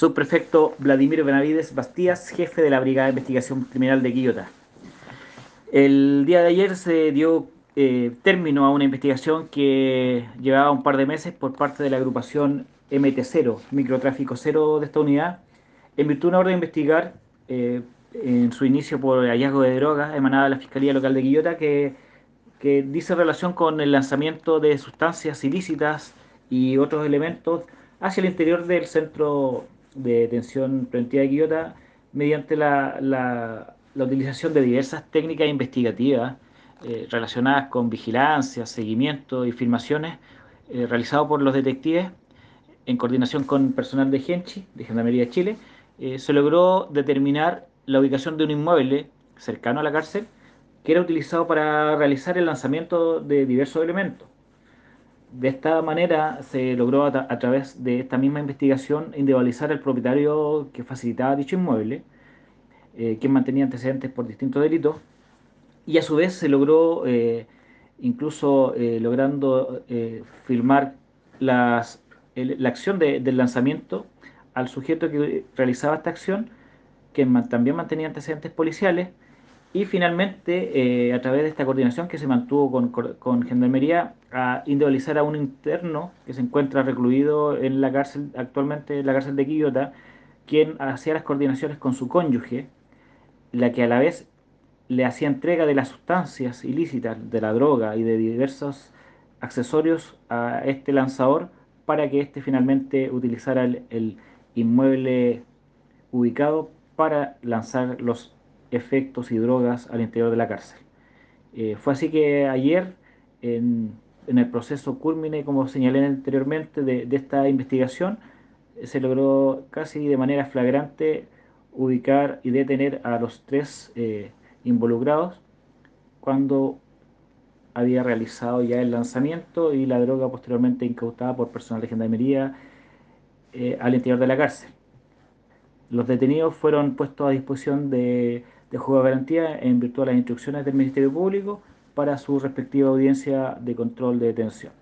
Subprefecto Vladimir Benavides Bastías, jefe de la Brigada de Investigación Criminal de Quillota. El día de ayer se dio eh, término a una investigación que llevaba un par de meses por parte de la agrupación MT0, Microtráfico Cero de esta unidad, en virtud de una orden de investigar eh, en su inicio por hallazgo de drogas emanada de la Fiscalía Local de Quillota que, que dice relación con el lanzamiento de sustancias ilícitas y otros elementos hacia el interior del centro de detención preventiva de Quillota mediante la, la, utilización de diversas técnicas investigativas eh, relacionadas con vigilancia, seguimiento y filmaciones eh, por los detectives en coordinación con personal de Genchi, de Gendarmería de Chile, eh, se logró determinar la ubicación de un inmueble cercano a la cárcel que era utilizado para realizar el lanzamiento de diversos elementos. De esta manera se logró a, través de esta misma investigación individualizar al propietario que facilitaba dicho inmueble, eh, quien mantenía antecedentes por distintos delitos, y a su vez se logró, eh, incluso eh, logrando eh, firmar la acción del lanzamiento al sujeto que realizaba esta acción, que también mantenía antecedentes policiales, y finalmente, eh, a través de esta coordinación que se mantuvo con, con, Gendarmería, a individualizar a un interno que se encuentra recluido en la cárcel, actualmente en la cárcel de Quillota, quien hacía las coordinaciones con su cónyuge, la que a la vez le hacía entrega de las sustancias ilícitas, de la droga y de diversos accesorios a este lanzador para que éste finalmente utilizara el, el inmueble ubicado para lanzar los efectos y drogas al interior de la cárcel. Eh, fue así que ayer, en, el proceso culmine, como señalé anteriormente, de, esta investigación, se logró casi de manera flagrante ubicar y detener a los tres eh, involucrados cuando había realizado ya el lanzamiento y la droga posteriormente incautada por personal de gendarmería eh, al interior de la cárcel. Los detenidos fueron puestos a disposición de de juego de garantía en virtud de las instrucciones del Ministerio Público para su respectiva audiencia de control de detención.